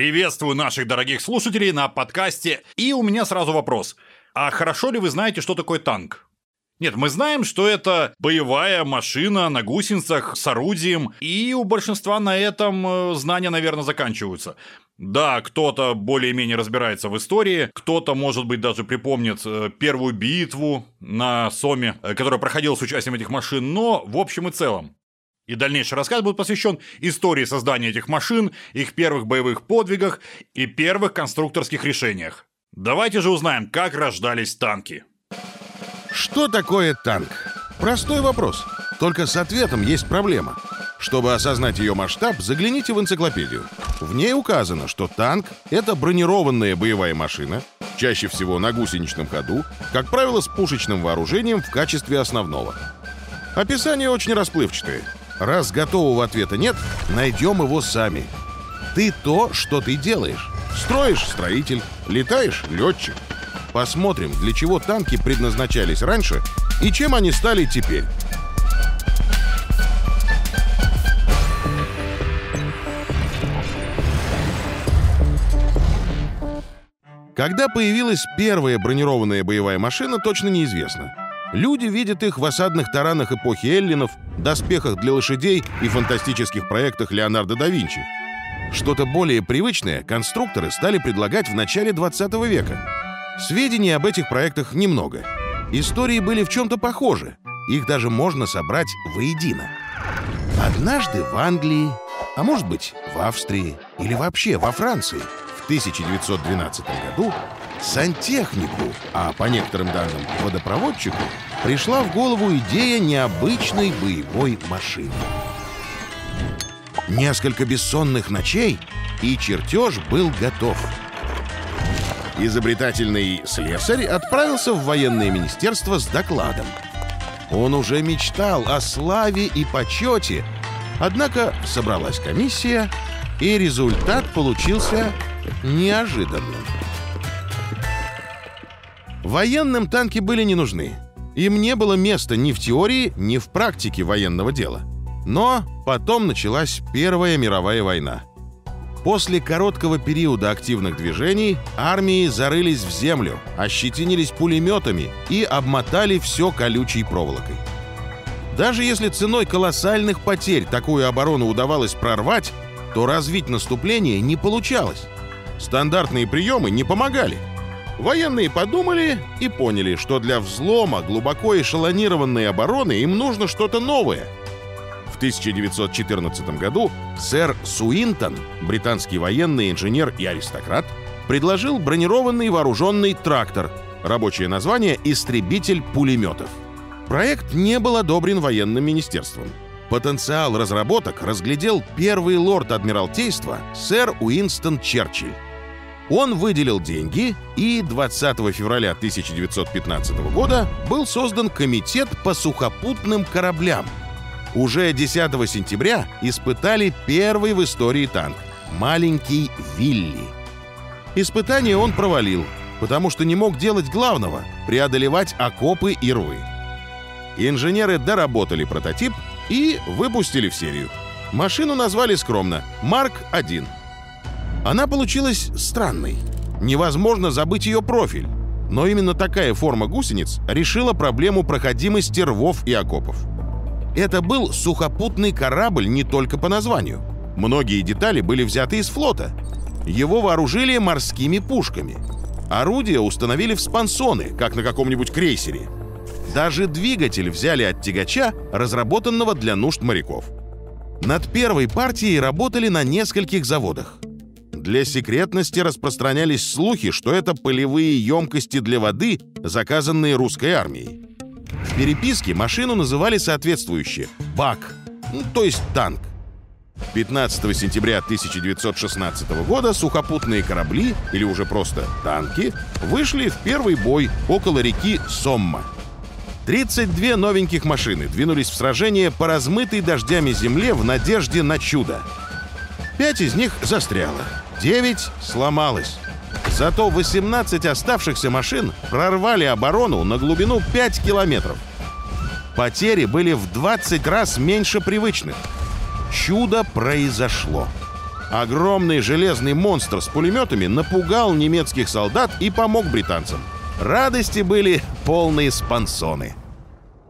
Приветствую наших дорогих слушателей на подкасте. И у меня сразу вопрос. А хорошо ли вы знаете, что такое танк? Нет, мы знаем, что это боевая машина на гусеницах с орудием, и у большинства на этом э, знания, наверное, заканчиваются. Да, кто-то более-менее разбирается в истории, кто-то, может быть, даже припомнит э, первую битву на Соме, э, которая проходила с участием этих машин, но в общем и целом. И дальнейший рассказ будет посвящен истории создания этих машин, их первых боевых подвигах и первых конструкторских решениях. Давайте же узнаем, как рождались танки. Что такое танк? Простой вопрос. Только с ответом есть проблема. Чтобы осознать ее масштаб, загляните в энциклопедию. В ней указано, что танк — это бронированная боевая машина, чаще всего на гусеничном ходу, как правило, с пушечным вооружением в качестве основного. Описание очень расплывчатое. Раз готового ответа нет, найдем его сами. Ты то, что ты делаешь. Строишь — строитель, летаешь — летчик. Посмотрим, для чего танки предназначались раньше и чем они стали теперь. Когда появилась первая бронированная боевая машина, точно неизвестно. Люди видят их в осадных таранах эпохи Эллинов, доспехах для лошадей и фантастических проектах Леонардо да Винчи. Что-то более привычное конструкторы стали предлагать в начале 20 века. Сведений об этих проектах немного. Истории были в чем-то похожи. Их даже можно собрать воедино. Однажды в Англии, а может быть в Австрии или вообще во Франции – 1912 году сантехнику, а по некоторым данным водопроводчику, пришла в голову идея необычной боевой машины. Несколько бессонных ночей, и чертеж был готов. Изобретательный слесарь отправился в военное министерство с докладом. Он уже мечтал о славе и почете, однако собралась комиссия, и результат получился неожиданным. Военным танки были не нужны. Им не было места ни в теории, ни в практике военного дела. Но потом началась Первая мировая война. После короткого периода активных движений армии зарылись в землю, ощетинились пулеметами и обмотали все колючей проволокой. Даже если ценой колоссальных потерь такую оборону удавалось прорвать, то развить наступление не получалось. Стандартные приемы не помогали. Военные подумали и поняли, что для взлома глубоко эшелонированной обороны им нужно что-то новое. В 1914 году сэр Суинтон, британский военный инженер и аристократ, предложил бронированный вооруженный трактор, рабочее название «Истребитель пулеметов». Проект не был одобрен военным министерством. Потенциал разработок разглядел первый лорд Адмиралтейства сэр Уинстон Черчилль. Он выделил деньги, и 20 февраля 1915 года был создан комитет по сухопутным кораблям. Уже 10 сентября испытали первый в истории танк – маленький Вилли. Испытание он провалил, потому что не мог делать главного – преодолевать окопы и рвы. Инженеры доработали прототип и выпустили в серию. Машину назвали скромно «Марк-1». Она получилась странной. Невозможно забыть ее профиль. Но именно такая форма гусениц решила проблему проходимости рвов и окопов. Это был сухопутный корабль не только по названию. Многие детали были взяты из флота. Его вооружили морскими пушками. Орудия установили в спансоны, как на каком-нибудь крейсере. Даже двигатель взяли от тягача, разработанного для нужд моряков. Над первой партией работали на нескольких заводах – для секретности распространялись слухи, что это полевые емкости для воды, заказанные русской армией. В переписке машину называли соответствующе «БАК», ну, то есть танк. 15 сентября 1916 года сухопутные корабли, или уже просто танки, вышли в первый бой около реки Сомма. 32 новеньких машины двинулись в сражение по размытой дождями земле в надежде на чудо. Пять из них застряло. 9 сломалось. Зато 18 оставшихся машин прорвали оборону на глубину 5 километров. Потери были в 20 раз меньше привычных. Чудо произошло. Огромный железный монстр с пулеметами напугал немецких солдат и помог британцам. Радости были полные спансоны.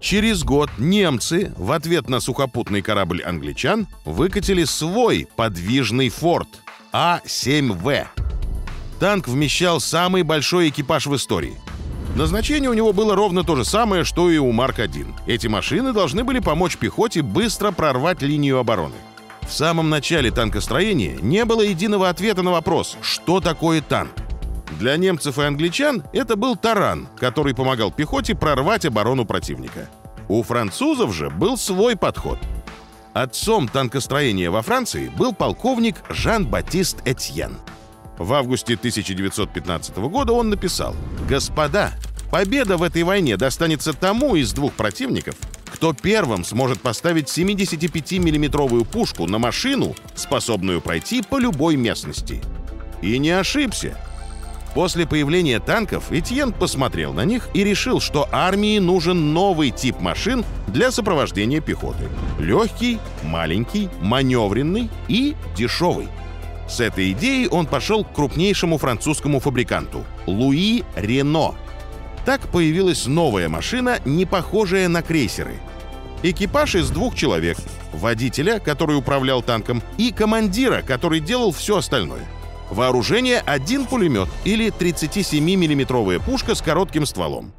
Через год немцы в ответ на сухопутный корабль англичан выкатили свой подвижный форт А-7В. Танк вмещал самый большой экипаж в истории. Назначение у него было ровно то же самое, что и у Марк-1. Эти машины должны были помочь пехоте быстро прорвать линию обороны. В самом начале танкостроения не было единого ответа на вопрос, что такое танк. Для немцев и англичан это был таран, который помогал пехоте прорвать оборону противника. У французов же был свой подход. Отцом танкостроения во Франции был полковник Жан-Батист Этьен. В августе 1915 года он написал «Господа, победа в этой войне достанется тому из двух противников, кто первым сможет поставить 75-миллиметровую пушку на машину, способную пройти по любой местности». И не ошибся. После появления танков Этьен посмотрел на них и решил, что армии нужен новый тип машин для сопровождения пехоты. Легкий, маленький, маневренный и дешевый. С этой идеей он пошел к крупнейшему французскому фабриканту – Луи Рено. Так появилась новая машина, не похожая на крейсеры. Экипаж из двух человек – водителя, который управлял танком, и командира, который делал все остальное – Вооружение – один пулемет или 37 миллиметровая пушка с коротким стволом.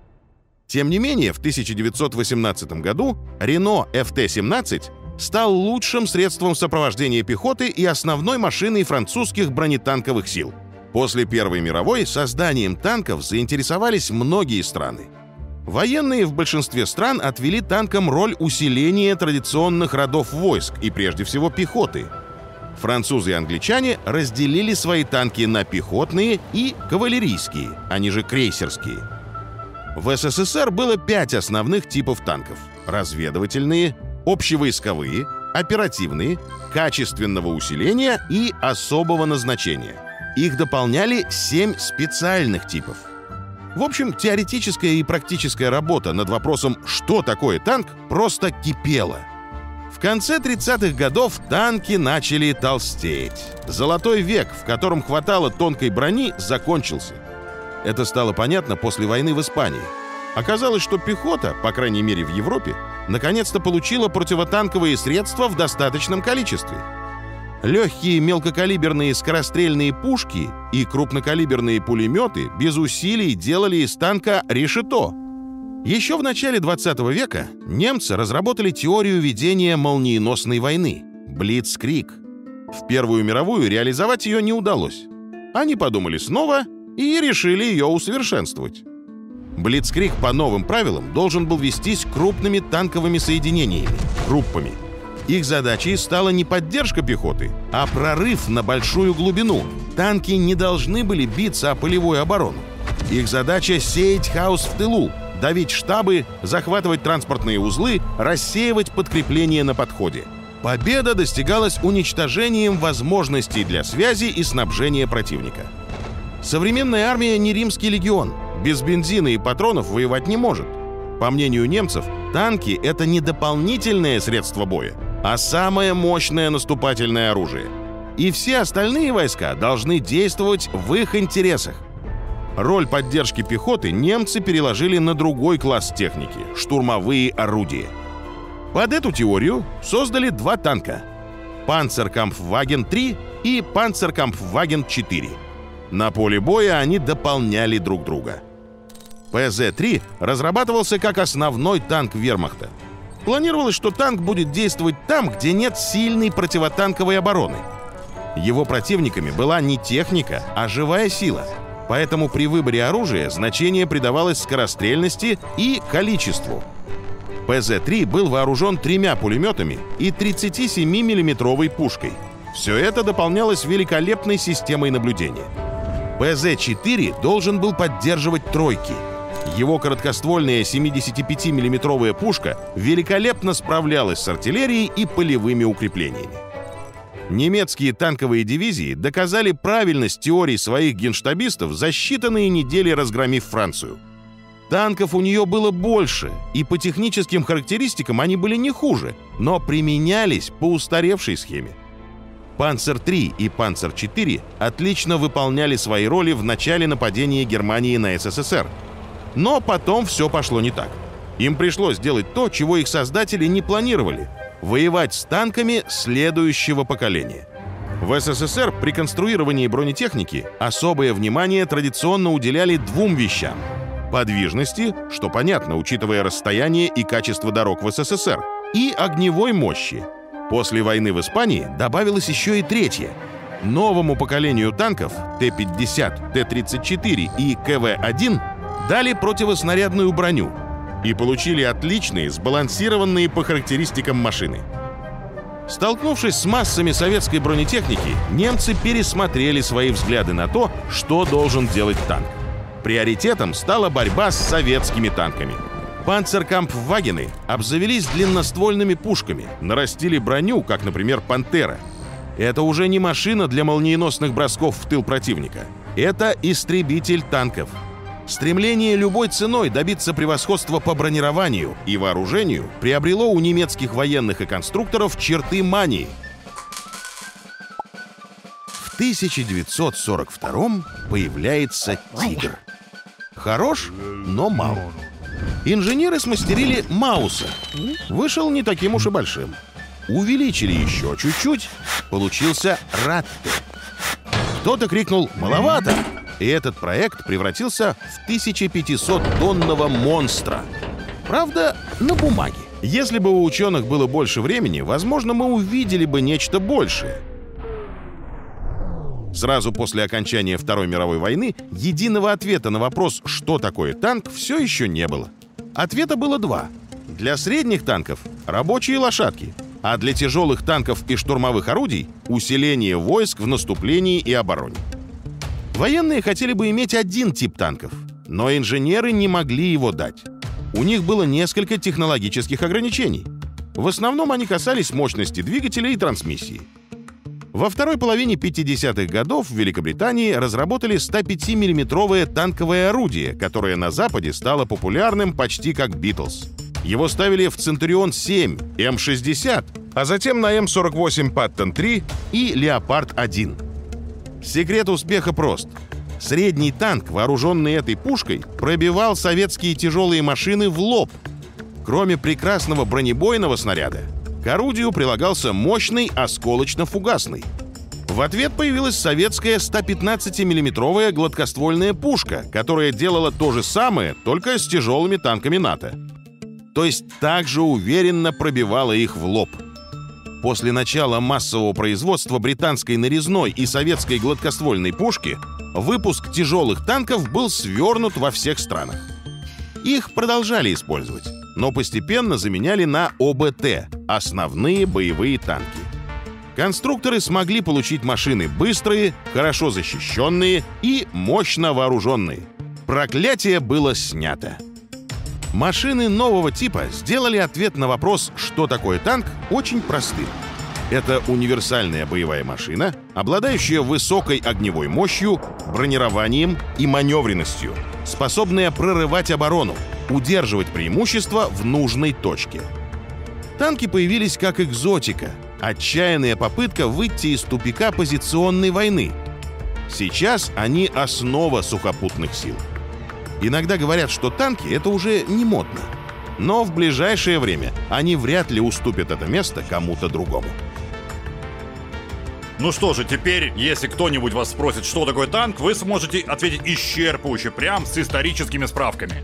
Тем не менее, в 1918 году Рено FT-17 стал лучшим средством сопровождения пехоты и основной машиной французских бронетанковых сил. После Первой мировой созданием танков заинтересовались многие страны. Военные в большинстве стран отвели танкам роль усиления традиционных родов войск и прежде всего пехоты – французы и англичане разделили свои танки на пехотные и кавалерийские, они же крейсерские. В СССР было пять основных типов танков – разведывательные, общевойсковые, оперативные, качественного усиления и особого назначения. Их дополняли семь специальных типов. В общем, теоретическая и практическая работа над вопросом «что такое танк?» просто кипела – конце 30-х годов танки начали толстеть. Золотой век, в котором хватало тонкой брони, закончился. Это стало понятно после войны в Испании. Оказалось, что пехота, по крайней мере в Европе, наконец-то получила противотанковые средства в достаточном количестве. Легкие мелкокалиберные скорострельные пушки и крупнокалиберные пулеметы без усилий делали из танка решето, еще в начале 20 века немцы разработали теорию ведения молниеносной войны – Блицкрик. В Первую мировую реализовать ее не удалось. Они подумали снова и решили ее усовершенствовать. Блицкрик по новым правилам должен был вестись крупными танковыми соединениями, группами. Их задачей стала не поддержка пехоты, а прорыв на большую глубину. Танки не должны были биться о полевую оборону. Их задача — сеять хаос в тылу, давить штабы, захватывать транспортные узлы, рассеивать подкрепления на подходе. Победа достигалась уничтожением возможностей для связи и снабжения противника. Современная армия не римский легион. Без бензина и патронов воевать не может. По мнению немцев, танки — это не дополнительное средство боя, а самое мощное наступательное оружие. И все остальные войска должны действовать в их интересах. Роль поддержки пехоты немцы переложили на другой класс техники – штурмовые орудия. Под эту теорию создали два танка – Панцеркампфваген-3 и Панцеркампфваген-4. На поле боя они дополняли друг друга. ПЗ-3 разрабатывался как основной танк вермахта. Планировалось, что танк будет действовать там, где нет сильной противотанковой обороны. Его противниками была не техника, а живая сила – Поэтому при выборе оружия значение придавалось скорострельности и количеству. ПЗ-3 был вооружен тремя пулеметами и 37 миллиметровой пушкой. Все это дополнялось великолепной системой наблюдения. ПЗ-4 должен был поддерживать тройки. Его короткоствольная 75 миллиметровая пушка великолепно справлялась с артиллерией и полевыми укреплениями. Немецкие танковые дивизии доказали правильность теорий своих генштабистов за считанные недели разгромив Францию. Танков у нее было больше, и по техническим характеристикам они были не хуже, но применялись по устаревшей схеме. Панцер-3 и Панцер-4 отлично выполняли свои роли в начале нападения Германии на СССР. Но потом все пошло не так. Им пришлось сделать то, чего их создатели не планировали – воевать с танками следующего поколения. В СССР при конструировании бронетехники особое внимание традиционно уделяли двум вещам – подвижности, что понятно, учитывая расстояние и качество дорог в СССР, и огневой мощи. После войны в Испании добавилось еще и третье. Новому поколению танков Т-50, Т-34 и КВ-1 дали противоснарядную броню и получили отличные, сбалансированные по характеристикам машины – Столкнувшись с массами советской бронетехники, немцы пересмотрели свои взгляды на то, что должен делать танк. Приоритетом стала борьба с советскими танками. Панцеркампфвагены обзавелись длинноствольными пушками, нарастили броню, как, например, «Пантера». Это уже не машина для молниеносных бросков в тыл противника. Это истребитель танков – Стремление любой ценой добиться превосходства по бронированию и вооружению приобрело у немецких военных и конструкторов черты мании. В 1942 появляется «Тигр». Хорош, но мал. Инженеры смастерили Мауса. Вышел не таким уж и большим. Увеличили еще чуть-чуть, получился Ратте. Кто-то крикнул «Маловато!» И этот проект превратился в 1500-тонного монстра. Правда, на бумаге. Если бы у ученых было больше времени, возможно, мы увидели бы нечто большее. Сразу после окончания Второй мировой войны единого ответа на вопрос, что такое танк, все еще не было. Ответа было два. Для средних танков – рабочие лошадки, а для тяжелых танков и штурмовых орудий – усиление войск в наступлении и обороне. Военные хотели бы иметь один тип танков, но инженеры не могли его дать. У них было несколько технологических ограничений. В основном они касались мощности двигателя и трансмиссии. Во второй половине 50-х годов в Великобритании разработали 105 миллиметровое танковое орудие, которое на Западе стало популярным почти как «Битлз». Его ставили в «Центурион 7», М-60, а затем на М-48 «Паттон 3» и «Леопард-1». Секрет успеха прост. Средний танк, вооруженный этой пушкой, пробивал советские тяжелые машины в лоб. Кроме прекрасного бронебойного снаряда, к орудию прилагался мощный осколочно-фугасный. В ответ появилась советская 115 миллиметровая гладкоствольная пушка, которая делала то же самое, только с тяжелыми танками НАТО. То есть также уверенно пробивала их в лоб – После начала массового производства британской нарезной и советской гладкоствольной пушки выпуск тяжелых танков был свернут во всех странах. Их продолжали использовать, но постепенно заменяли на ОБТ – основные боевые танки. Конструкторы смогли получить машины быстрые, хорошо защищенные и мощно вооруженные. Проклятие было снято. Машины нового типа сделали ответ на вопрос, что такое танк, очень простым. Это универсальная боевая машина, обладающая высокой огневой мощью, бронированием и маневренностью, способная прорывать оборону, удерживать преимущество в нужной точке. Танки появились как экзотика, отчаянная попытка выйти из тупика позиционной войны. Сейчас они основа сухопутных сил – Иногда говорят, что танки — это уже не модно. Но в ближайшее время они вряд ли уступят это место кому-то другому. Ну что же, теперь, если кто-нибудь вас спросит, что такое танк, вы сможете ответить исчерпывающе, прям с историческими справками.